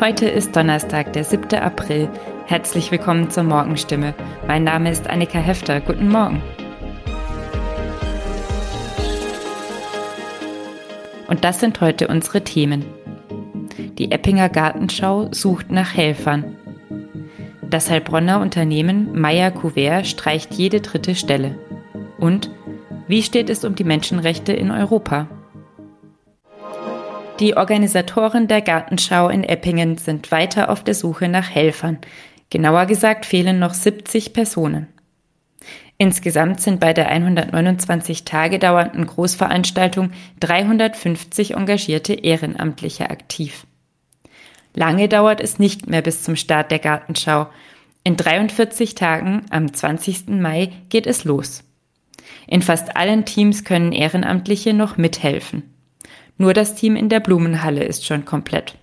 Heute ist Donnerstag, der 7. April. Herzlich willkommen zur Morgenstimme. Mein Name ist Annika Hefter. Guten Morgen. Und das sind heute unsere Themen. Die Eppinger Gartenschau sucht nach Helfern. Das Heilbronner Unternehmen Meyer Couvert streicht jede dritte Stelle. Und wie steht es um die Menschenrechte in Europa? Die Organisatoren der Gartenschau in Eppingen sind weiter auf der Suche nach Helfern. Genauer gesagt fehlen noch 70 Personen. Insgesamt sind bei der 129 Tage dauernden Großveranstaltung 350 engagierte Ehrenamtliche aktiv. Lange dauert es nicht mehr bis zum Start der Gartenschau. In 43 Tagen, am 20. Mai, geht es los. In fast allen Teams können Ehrenamtliche noch mithelfen. Nur das Team in der Blumenhalle ist schon komplett.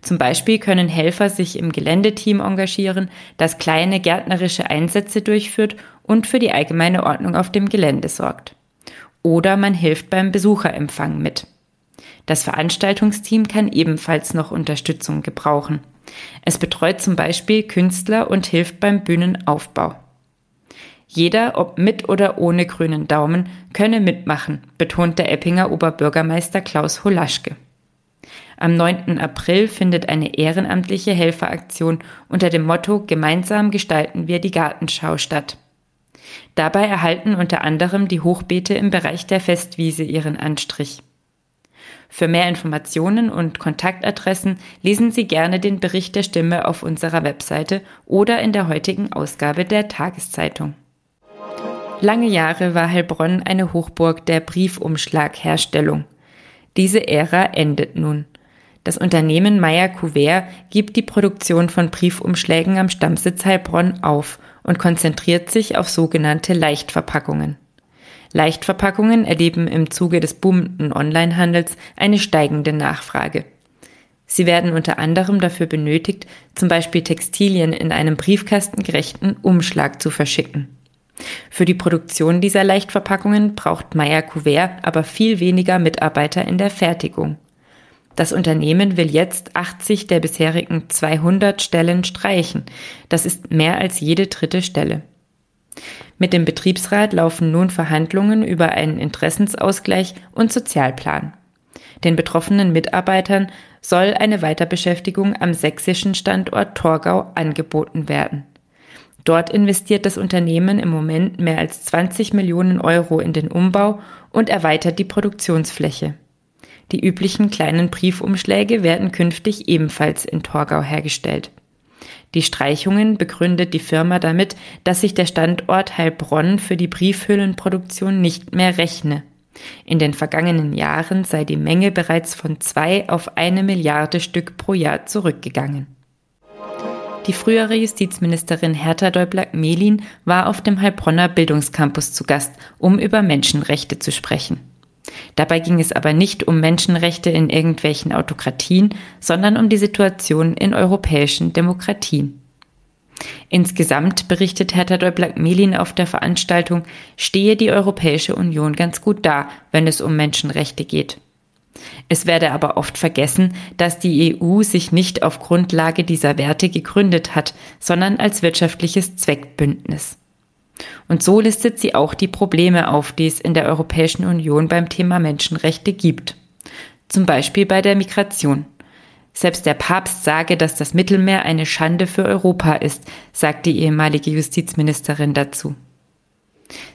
Zum Beispiel können Helfer sich im Geländeteam engagieren, das kleine gärtnerische Einsätze durchführt und für die allgemeine Ordnung auf dem Gelände sorgt. Oder man hilft beim Besucherempfang mit. Das Veranstaltungsteam kann ebenfalls noch Unterstützung gebrauchen. Es betreut zum Beispiel Künstler und hilft beim Bühnenaufbau. Jeder, ob mit oder ohne grünen Daumen, könne mitmachen, betont der Eppinger Oberbürgermeister Klaus Holaschke. Am 9. April findet eine ehrenamtliche Helferaktion unter dem Motto Gemeinsam gestalten wir die Gartenschau statt. Dabei erhalten unter anderem die Hochbeete im Bereich der Festwiese ihren Anstrich. Für mehr Informationen und Kontaktadressen lesen Sie gerne den Bericht der Stimme auf unserer Webseite oder in der heutigen Ausgabe der Tageszeitung. Lange Jahre war Heilbronn eine Hochburg der Briefumschlagherstellung. Diese Ära endet nun. Das Unternehmen Meyer Couvert gibt die Produktion von Briefumschlägen am Stammsitz Heilbronn auf und konzentriert sich auf sogenannte Leichtverpackungen. Leichtverpackungen erleben im Zuge des boomenden Onlinehandels eine steigende Nachfrage. Sie werden unter anderem dafür benötigt, zum Beispiel Textilien in einem briefkastengerechten Umschlag zu verschicken. Für die Produktion dieser Leichtverpackungen braucht Meyer Couvert aber viel weniger Mitarbeiter in der Fertigung. Das Unternehmen will jetzt 80 der bisherigen 200 Stellen streichen. Das ist mehr als jede dritte Stelle. Mit dem Betriebsrat laufen nun Verhandlungen über einen Interessensausgleich und Sozialplan. Den betroffenen Mitarbeitern soll eine Weiterbeschäftigung am sächsischen Standort Torgau angeboten werden. Dort investiert das Unternehmen im Moment mehr als 20 Millionen Euro in den Umbau und erweitert die Produktionsfläche. Die üblichen kleinen Briefumschläge werden künftig ebenfalls in Torgau hergestellt. Die Streichungen begründet die Firma damit, dass sich der Standort Heilbronn für die Briefhüllenproduktion nicht mehr rechne. In den vergangenen Jahren sei die Menge bereits von zwei auf eine Milliarde Stück pro Jahr zurückgegangen. Die frühere Justizministerin Hertha Däubler-Melin war auf dem Heilbronner Bildungscampus zu Gast, um über Menschenrechte zu sprechen. Dabei ging es aber nicht um Menschenrechte in irgendwelchen Autokratien, sondern um die Situation in europäischen Demokratien. Insgesamt, berichtet Hertha Däubler-Melin auf der Veranstaltung, stehe die Europäische Union ganz gut da, wenn es um Menschenrechte geht. Es werde aber oft vergessen, dass die EU sich nicht auf Grundlage dieser Werte gegründet hat, sondern als wirtschaftliches Zweckbündnis. Und so listet sie auch die Probleme auf, die es in der Europäischen Union beim Thema Menschenrechte gibt. Zum Beispiel bei der Migration. Selbst der Papst sage, dass das Mittelmeer eine Schande für Europa ist, sagt die ehemalige Justizministerin dazu.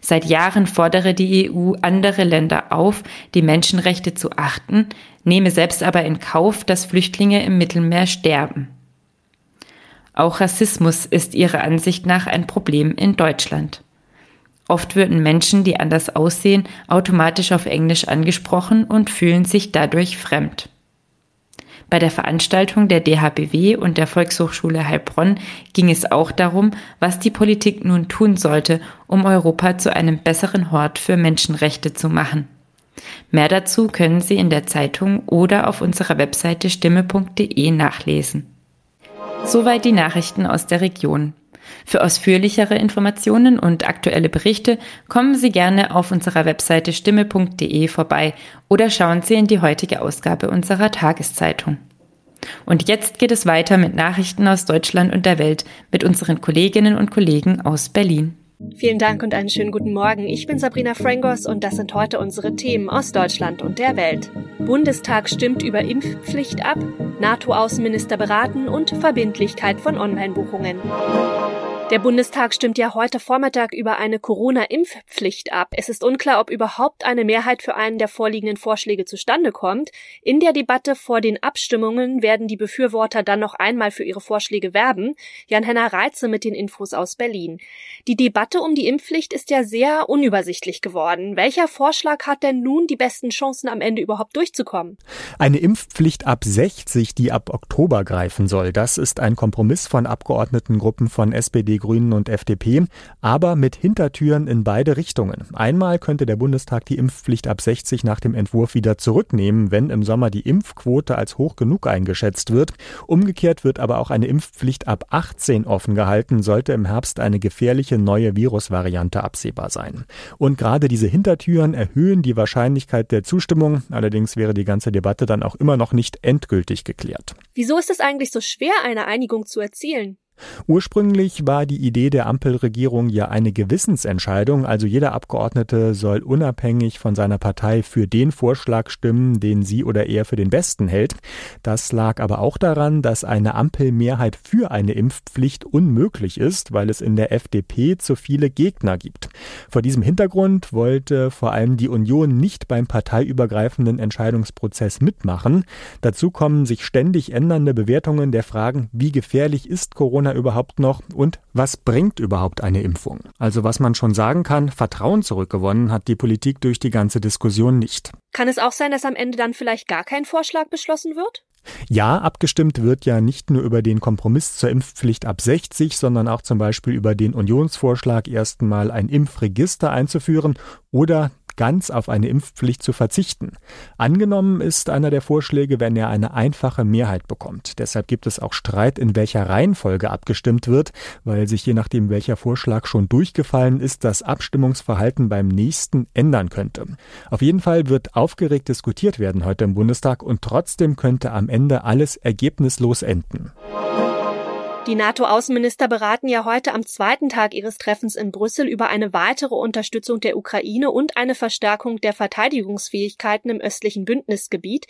Seit Jahren fordere die EU andere Länder auf, die Menschenrechte zu achten, nehme selbst aber in Kauf, dass Flüchtlinge im Mittelmeer sterben. Auch Rassismus ist ihrer Ansicht nach ein Problem in Deutschland. Oft würden Menschen, die anders aussehen, automatisch auf Englisch angesprochen und fühlen sich dadurch fremd. Bei der Veranstaltung der DHBW und der Volkshochschule Heilbronn ging es auch darum, was die Politik nun tun sollte, um Europa zu einem besseren Hort für Menschenrechte zu machen. Mehr dazu können Sie in der Zeitung oder auf unserer Webseite stimme.de nachlesen. Soweit die Nachrichten aus der Region. Für ausführlichere Informationen und aktuelle Berichte kommen Sie gerne auf unserer Webseite stimme.de vorbei oder schauen Sie in die heutige Ausgabe unserer Tageszeitung. Und jetzt geht es weiter mit Nachrichten aus Deutschland und der Welt mit unseren Kolleginnen und Kollegen aus Berlin. Vielen Dank und einen schönen guten Morgen. Ich bin Sabrina Frangos und das sind heute unsere Themen aus Deutschland und der Welt. Bundestag stimmt über Impfpflicht ab, NATO-Außenminister beraten und Verbindlichkeit von Online-Buchungen. Der Bundestag stimmt ja heute Vormittag über eine Corona-Impfpflicht ab. Es ist unklar, ob überhaupt eine Mehrheit für einen der vorliegenden Vorschläge zustande kommt. In der Debatte vor den Abstimmungen werden die Befürworter dann noch einmal für ihre Vorschläge werben. Jan-Henner Reitze mit den Infos aus Berlin. Die Debatte um die Impfpflicht ist ja sehr unübersichtlich geworden. Welcher Vorschlag hat denn nun die besten Chancen am Ende überhaupt durchzukommen? Eine Impfpflicht ab 60, die ab Oktober greifen soll. Das ist ein Kompromiss von Abgeordnetengruppen von SPD, Grünen und FDP, aber mit Hintertüren in beide Richtungen. Einmal könnte der Bundestag die Impfpflicht ab 60 nach dem Entwurf wieder zurücknehmen, wenn im Sommer die Impfquote als hoch genug eingeschätzt wird. Umgekehrt wird aber auch eine Impfpflicht ab 18 offen gehalten, sollte im Herbst eine gefährliche neue Virusvariante absehbar sein. Und gerade diese Hintertüren erhöhen die Wahrscheinlichkeit der Zustimmung. Allerdings wäre die ganze Debatte dann auch immer noch nicht endgültig geklärt. Wieso ist es eigentlich so schwer, eine Einigung zu erzielen? Ursprünglich war die Idee der Ampelregierung ja eine Gewissensentscheidung, also jeder Abgeordnete soll unabhängig von seiner Partei für den Vorschlag stimmen, den sie oder er für den besten hält. Das lag aber auch daran, dass eine Ampelmehrheit für eine Impfpflicht unmöglich ist, weil es in der FDP zu viele Gegner gibt. Vor diesem Hintergrund wollte vor allem die Union nicht beim parteiübergreifenden Entscheidungsprozess mitmachen. Dazu kommen sich ständig ändernde Bewertungen der Fragen, wie gefährlich ist Corona Corona überhaupt noch und was bringt überhaupt eine Impfung? Also was man schon sagen kann, Vertrauen zurückgewonnen hat die Politik durch die ganze Diskussion nicht. Kann es auch sein, dass am Ende dann vielleicht gar kein Vorschlag beschlossen wird? Ja, abgestimmt wird ja nicht nur über den Kompromiss zur Impfpflicht ab 60, sondern auch zum Beispiel über den Unionsvorschlag, erstmal ein Impfregister einzuführen oder ganz auf eine Impfpflicht zu verzichten. Angenommen ist einer der Vorschläge, wenn er eine einfache Mehrheit bekommt. Deshalb gibt es auch Streit, in welcher Reihenfolge abgestimmt wird, weil sich je nachdem, welcher Vorschlag schon durchgefallen ist, das Abstimmungsverhalten beim nächsten ändern könnte. Auf jeden Fall wird aufgeregt diskutiert werden heute im Bundestag und trotzdem könnte am Ende alles ergebnislos enden. Die NATO-Außenminister beraten ja heute am zweiten Tag ihres Treffens in Brüssel über eine weitere Unterstützung der Ukraine und eine Verstärkung der Verteidigungsfähigkeiten im östlichen Bündnisgebiet.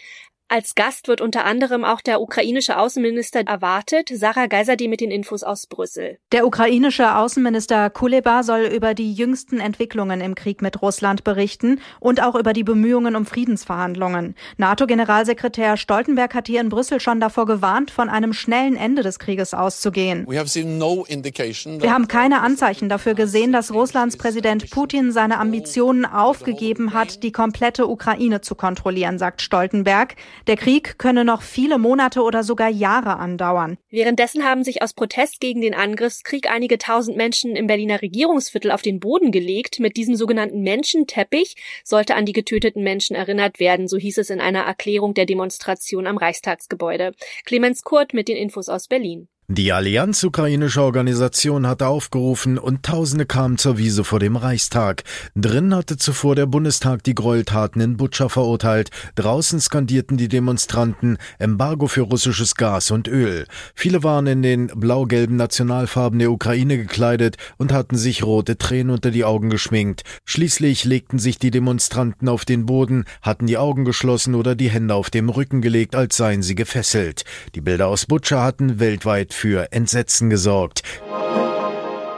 Als Gast wird unter anderem auch der ukrainische Außenminister erwartet. Sarah Geiserde mit den Infos aus Brüssel. Der ukrainische Außenminister Kuleba soll über die jüngsten Entwicklungen im Krieg mit Russland berichten und auch über die Bemühungen um Friedensverhandlungen. NATO-Generalsekretär Stoltenberg hat hier in Brüssel schon davor gewarnt, von einem schnellen Ende des Krieges auszugehen. Wir haben keine Anzeichen dafür gesehen, dass Russlands Präsident Putin seine Ambitionen aufgegeben hat, die komplette Ukraine zu kontrollieren, sagt Stoltenberg. Der Krieg könne noch viele Monate oder sogar Jahre andauern. Währenddessen haben sich aus Protest gegen den Angriffskrieg einige tausend Menschen im Berliner Regierungsviertel auf den Boden gelegt. Mit diesem sogenannten Menschenteppich sollte an die getöteten Menschen erinnert werden, so hieß es in einer Erklärung der Demonstration am Reichstagsgebäude. Clemens Kurt mit den Infos aus Berlin. Die Allianz ukrainische Organisation hatte aufgerufen und Tausende kamen zur Wiese vor dem Reichstag. Drin hatte zuvor der Bundestag die Gräueltaten in Butscha verurteilt. Draußen skandierten die Demonstranten Embargo für russisches Gas und Öl. Viele waren in den blau-gelben Nationalfarben der Ukraine gekleidet und hatten sich rote Tränen unter die Augen geschminkt. Schließlich legten sich die Demonstranten auf den Boden, hatten die Augen geschlossen oder die Hände auf dem Rücken gelegt, als seien sie gefesselt. Die Bilder aus Butscha hatten weltweit für Entsetzen gesorgt.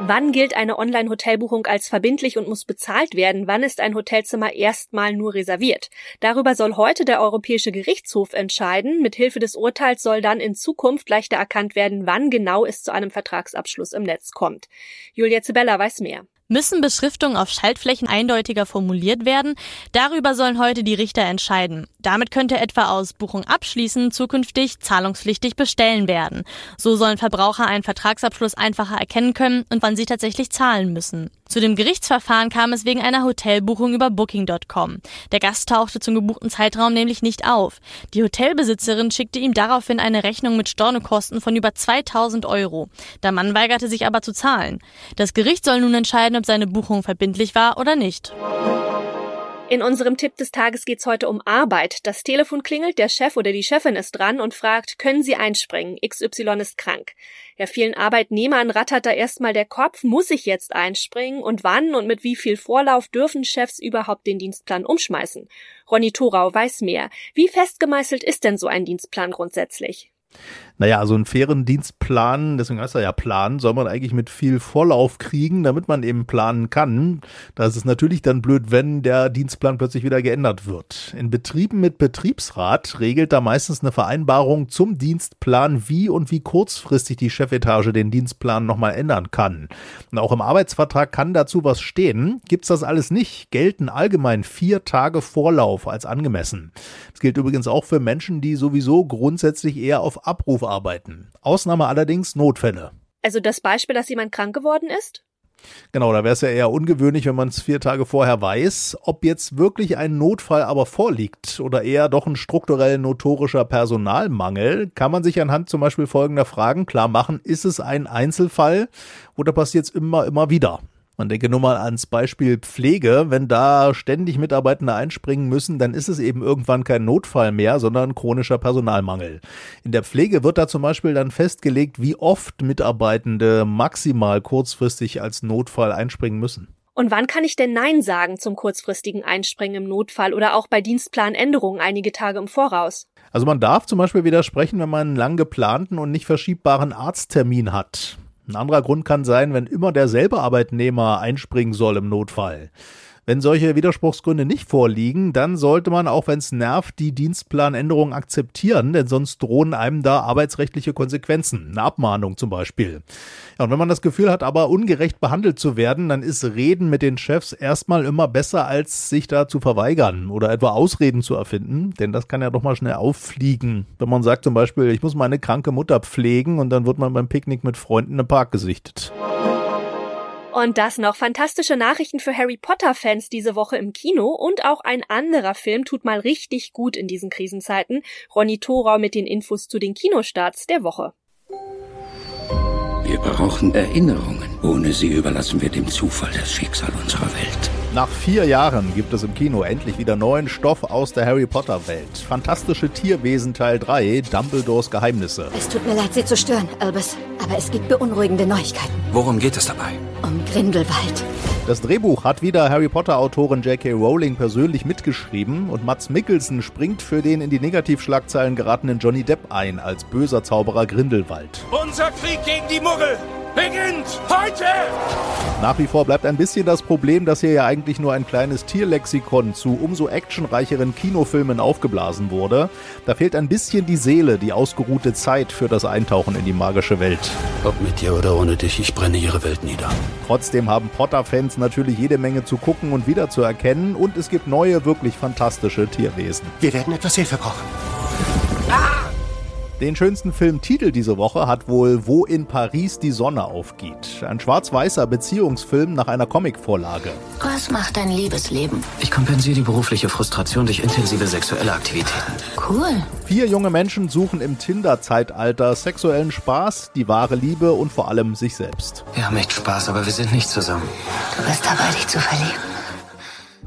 Wann gilt eine Online-Hotelbuchung als verbindlich und muss bezahlt werden? Wann ist ein Hotelzimmer erstmal nur reserviert? Darüber soll heute der Europäische Gerichtshof entscheiden. Mithilfe des Urteils soll dann in Zukunft leichter erkannt werden, wann genau es zu einem Vertragsabschluss im Netz kommt. Julia Zibella weiß mehr. Müssen Beschriftungen auf Schaltflächen eindeutiger formuliert werden? Darüber sollen heute die Richter entscheiden. Damit könnte etwa aus Buchung abschließen zukünftig zahlungspflichtig bestellen werden. So sollen Verbraucher einen Vertragsabschluss einfacher erkennen können und wann sie tatsächlich zahlen müssen. Zu dem Gerichtsverfahren kam es wegen einer Hotelbuchung über Booking.com. Der Gast tauchte zum gebuchten Zeitraum nämlich nicht auf. Die Hotelbesitzerin schickte ihm daraufhin eine Rechnung mit Stornokosten von über 2000 Euro. Der Mann weigerte sich aber zu zahlen. Das Gericht soll nun entscheiden, ob seine Buchung verbindlich war oder nicht. In unserem Tipp des Tages geht's heute um Arbeit. Das Telefon klingelt, der Chef oder die Chefin ist dran und fragt, können Sie einspringen? XY ist krank. Ja, vielen Arbeitnehmern rattert da erstmal der Kopf, muss ich jetzt einspringen und wann und mit wie viel Vorlauf dürfen Chefs überhaupt den Dienstplan umschmeißen? Ronny Thorau weiß mehr. Wie festgemeißelt ist denn so ein Dienstplan grundsätzlich? Naja, also einen fairen Dienstplan, deswegen heißt er ja Plan, soll man eigentlich mit viel Vorlauf kriegen, damit man eben planen kann. Da ist natürlich dann blöd, wenn der Dienstplan plötzlich wieder geändert wird. In Betrieben mit Betriebsrat regelt da meistens eine Vereinbarung zum Dienstplan, wie und wie kurzfristig die Chefetage den Dienstplan nochmal ändern kann. Und auch im Arbeitsvertrag kann dazu was stehen. Gibt's das alles nicht, gelten allgemein vier Tage Vorlauf als angemessen. Das gilt übrigens auch für Menschen, die sowieso grundsätzlich eher auf Abruf arbeiten. Ausnahme allerdings Notfälle. Also das Beispiel, dass jemand krank geworden ist? Genau, da wäre es ja eher ungewöhnlich, wenn man es vier Tage vorher weiß. Ob jetzt wirklich ein Notfall aber vorliegt oder eher doch ein strukturell notorischer Personalmangel, kann man sich anhand zum Beispiel folgender Fragen klar machen. Ist es ein Einzelfall oder passiert es immer, immer wieder? Man denke nur mal ans Beispiel Pflege. Wenn da ständig Mitarbeitende einspringen müssen, dann ist es eben irgendwann kein Notfall mehr, sondern chronischer Personalmangel. In der Pflege wird da zum Beispiel dann festgelegt, wie oft Mitarbeitende maximal kurzfristig als Notfall einspringen müssen. Und wann kann ich denn Nein sagen zum kurzfristigen Einspringen im Notfall oder auch bei Dienstplanänderungen einige Tage im Voraus? Also man darf zum Beispiel widersprechen, wenn man einen lang geplanten und nicht verschiebbaren Arzttermin hat. Ein anderer Grund kann sein, wenn immer derselbe Arbeitnehmer einspringen soll im Notfall. Wenn solche Widerspruchsgründe nicht vorliegen, dann sollte man, auch wenn es nervt, die Dienstplanänderung akzeptieren, denn sonst drohen einem da arbeitsrechtliche Konsequenzen. Eine Abmahnung zum Beispiel. Ja, und wenn man das Gefühl hat, aber ungerecht behandelt zu werden, dann ist Reden mit den Chefs erstmal immer besser, als sich da zu verweigern oder etwa Ausreden zu erfinden, denn das kann ja doch mal schnell auffliegen. Wenn man sagt zum Beispiel, ich muss meine kranke Mutter pflegen und dann wird man beim Picknick mit Freunden im Park gesichtet. Und das noch fantastische Nachrichten für Harry Potter-Fans diese Woche im Kino und auch ein anderer Film tut mal richtig gut in diesen Krisenzeiten. Ronny Thorau mit den Infos zu den Kinostarts der Woche. Wir brauchen Erinnerungen. Ohne sie überlassen wir dem Zufall das Schicksal unserer Welt. Nach vier Jahren gibt es im Kino endlich wieder neuen Stoff aus der Harry Potter Welt. Fantastische Tierwesen Teil 3, Dumbledores Geheimnisse. Es tut mir leid, Sie zu stören, Albus, aber es gibt beunruhigende Neuigkeiten. Worum geht es dabei? Um Grindelwald. Das Drehbuch hat wieder Harry Potter-Autorin J.K. Rowling persönlich mitgeschrieben und Mats Mikkelsen springt für den in die Negativschlagzeilen geratenen Johnny Depp ein als böser Zauberer Grindelwald. Unser Krieg gegen die Muggel beginnt heute! Nach wie vor bleibt ein bisschen das Problem, dass hier ja eigentlich nur ein kleines Tierlexikon zu umso actionreicheren Kinofilmen aufgeblasen wurde. Da fehlt ein bisschen die Seele, die ausgeruhte Zeit für das Eintauchen in die magische Welt. Ob mit dir oder ohne dich, ich brenne ihre Welt nieder. Trotzdem haben Potter-Fans natürlich jede Menge zu gucken und wiederzuerkennen und es gibt neue, wirklich fantastische Tierwesen. Wir werden etwas Hilfe brauchen. Den schönsten Filmtitel diese Woche hat wohl Wo in Paris die Sonne aufgeht. Ein schwarz-weißer Beziehungsfilm nach einer Comicvorlage. Was macht dein Liebesleben? Ich kompensiere die berufliche Frustration durch intensive sexuelle Aktivitäten. Cool. Vier junge Menschen suchen im Tinder-Zeitalter sexuellen Spaß, die wahre Liebe und vor allem sich selbst. Wir haben echt Spaß, aber wir sind nicht zusammen. Du bist dabei, dich zu verlieben.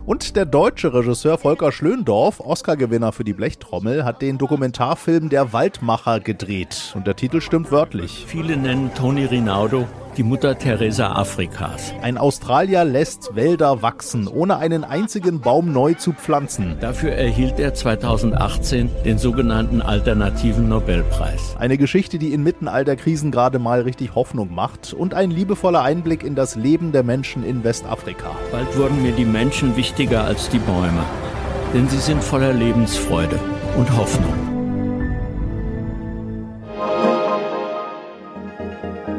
Und der deutsche Regisseur Volker Schlöndorff, Oscar-Gewinner für die Blechtrommel, hat den Dokumentarfilm Der Waldmacher gedreht. Und der Titel stimmt wörtlich. Viele nennen Toni Rinaldo die Mutter Teresa Afrikas. Ein Australier lässt Wälder wachsen, ohne einen einzigen Baum neu zu pflanzen. Dafür erhielt er 2018 den sogenannten Alternativen Nobelpreis. Eine Geschichte, die inmitten all der Krisen gerade mal richtig Hoffnung macht und ein liebevoller Einblick in das Leben der Menschen in Westafrika. Bald wurden mir die Menschen wichtiger als die Bäume, denn sie sind voller Lebensfreude und Hoffnung.